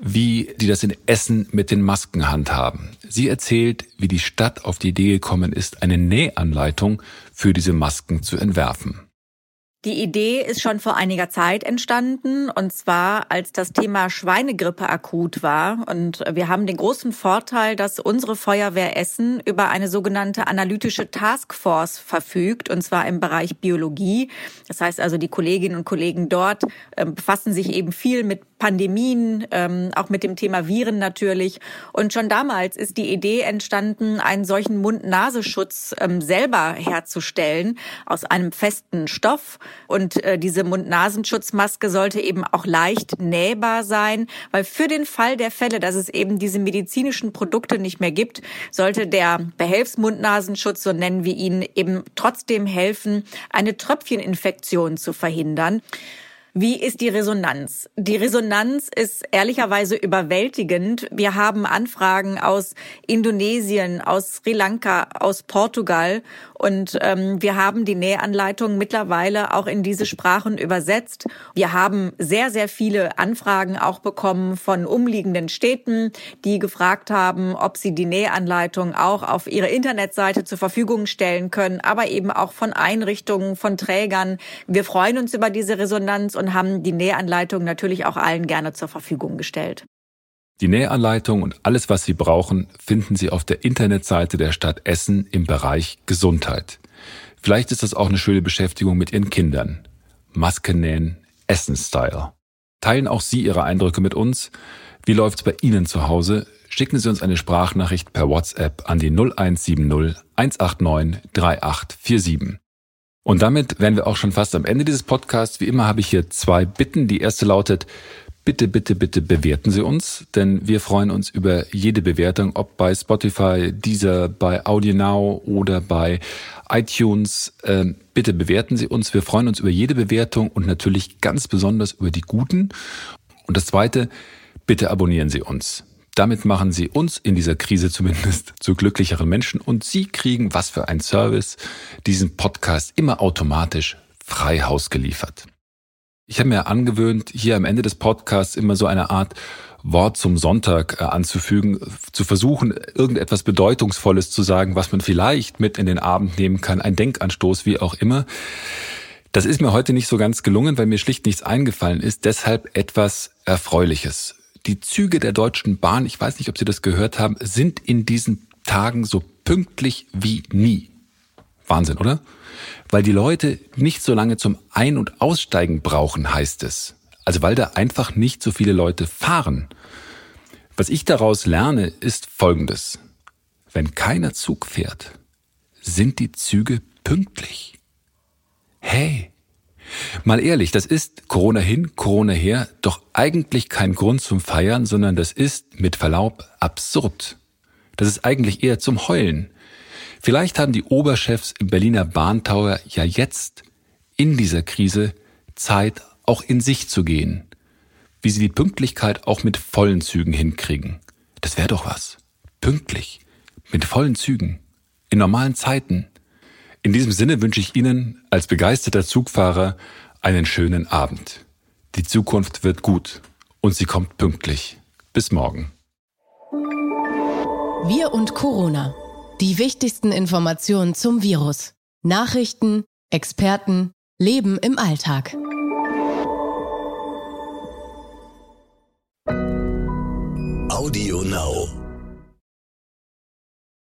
wie die das in Essen mit den Masken handhaben. Sie erzählt, wie die Stadt auf die Idee gekommen ist, eine Nähanleitung für diese Masken zu entwerfen. Die Idee ist schon vor einiger Zeit entstanden und zwar als das Thema Schweinegrippe akut war. Und wir haben den großen Vorteil, dass unsere Feuerwehr Essen über eine sogenannte analytische Taskforce verfügt und zwar im Bereich Biologie. Das heißt also, die Kolleginnen und Kollegen dort äh, befassen sich eben viel mit Pandemien, ähm, auch mit dem Thema Viren natürlich. Und schon damals ist die Idee entstanden, einen solchen Mund-Nasenschutz ähm, selber herzustellen aus einem festen Stoff. Und äh, diese Mund-Nasenschutzmaske sollte eben auch leicht nähbar sein, weil für den Fall der Fälle, dass es eben diese medizinischen Produkte nicht mehr gibt, sollte der Behelfsmund-Nasenschutz, so nennen wir ihn, eben trotzdem helfen, eine Tröpfcheninfektion zu verhindern. Wie ist die Resonanz? Die Resonanz ist ehrlicherweise überwältigend. Wir haben Anfragen aus Indonesien, aus Sri Lanka, aus Portugal und ähm, wir haben die Nähanleitung mittlerweile auch in diese Sprachen übersetzt. Wir haben sehr, sehr viele Anfragen auch bekommen von umliegenden Städten, die gefragt haben, ob sie die Nähanleitung auch auf ihre Internetseite zur Verfügung stellen können, aber eben auch von Einrichtungen, von Trägern. Wir freuen uns über diese Resonanz und haben die Nähanleitung natürlich auch allen gerne zur Verfügung gestellt. Die Nähanleitung und alles, was Sie brauchen, finden Sie auf der Internetseite der Stadt Essen im Bereich Gesundheit. Vielleicht ist das auch eine schöne Beschäftigung mit Ihren Kindern. Masken nähen, Essen-Style. Teilen auch Sie Ihre Eindrücke mit uns. Wie läuft's bei Ihnen zu Hause? Schicken Sie uns eine Sprachnachricht per WhatsApp an die 0170 189 3847. Und damit wären wir auch schon fast am Ende dieses Podcasts. Wie immer habe ich hier zwei Bitten. Die erste lautet, bitte, bitte, bitte bewerten Sie uns, denn wir freuen uns über jede Bewertung, ob bei Spotify, Deezer, bei AudioNow oder bei iTunes. Ähm, bitte bewerten Sie uns. Wir freuen uns über jede Bewertung und natürlich ganz besonders über die guten. Und das Zweite, bitte abonnieren Sie uns. Damit machen Sie uns in dieser Krise zumindest zu glücklicheren Menschen und Sie kriegen, was für ein Service, diesen Podcast immer automatisch frei Haus geliefert. Ich habe mir angewöhnt, hier am Ende des Podcasts immer so eine Art Wort zum Sonntag äh, anzufügen, zu versuchen, irgendetwas Bedeutungsvolles zu sagen, was man vielleicht mit in den Abend nehmen kann, ein Denkanstoß, wie auch immer. Das ist mir heute nicht so ganz gelungen, weil mir schlicht nichts eingefallen ist, deshalb etwas Erfreuliches. Die Züge der Deutschen Bahn, ich weiß nicht, ob Sie das gehört haben, sind in diesen Tagen so pünktlich wie nie. Wahnsinn, oder? Weil die Leute nicht so lange zum Ein- und Aussteigen brauchen, heißt es. Also weil da einfach nicht so viele Leute fahren. Was ich daraus lerne, ist Folgendes. Wenn keiner Zug fährt, sind die Züge pünktlich. Hey, mal ehrlich, das ist Corona hin, Corona her, doch eigentlich kein Grund zum Feiern, sondern das ist, mit Verlaub, absurd. Das ist eigentlich eher zum Heulen. Vielleicht haben die Oberchefs im Berliner Bahntower ja jetzt in dieser Krise Zeit, auch in sich zu gehen. Wie sie die Pünktlichkeit auch mit vollen Zügen hinkriegen. Das wäre doch was. Pünktlich. Mit vollen Zügen. In normalen Zeiten. In diesem Sinne wünsche ich Ihnen als begeisterter Zugfahrer einen schönen Abend. Die Zukunft wird gut und sie kommt pünktlich. Bis morgen. Wir und Corona. Die wichtigsten Informationen zum Virus. Nachrichten, Experten, Leben im Alltag. Audio Now.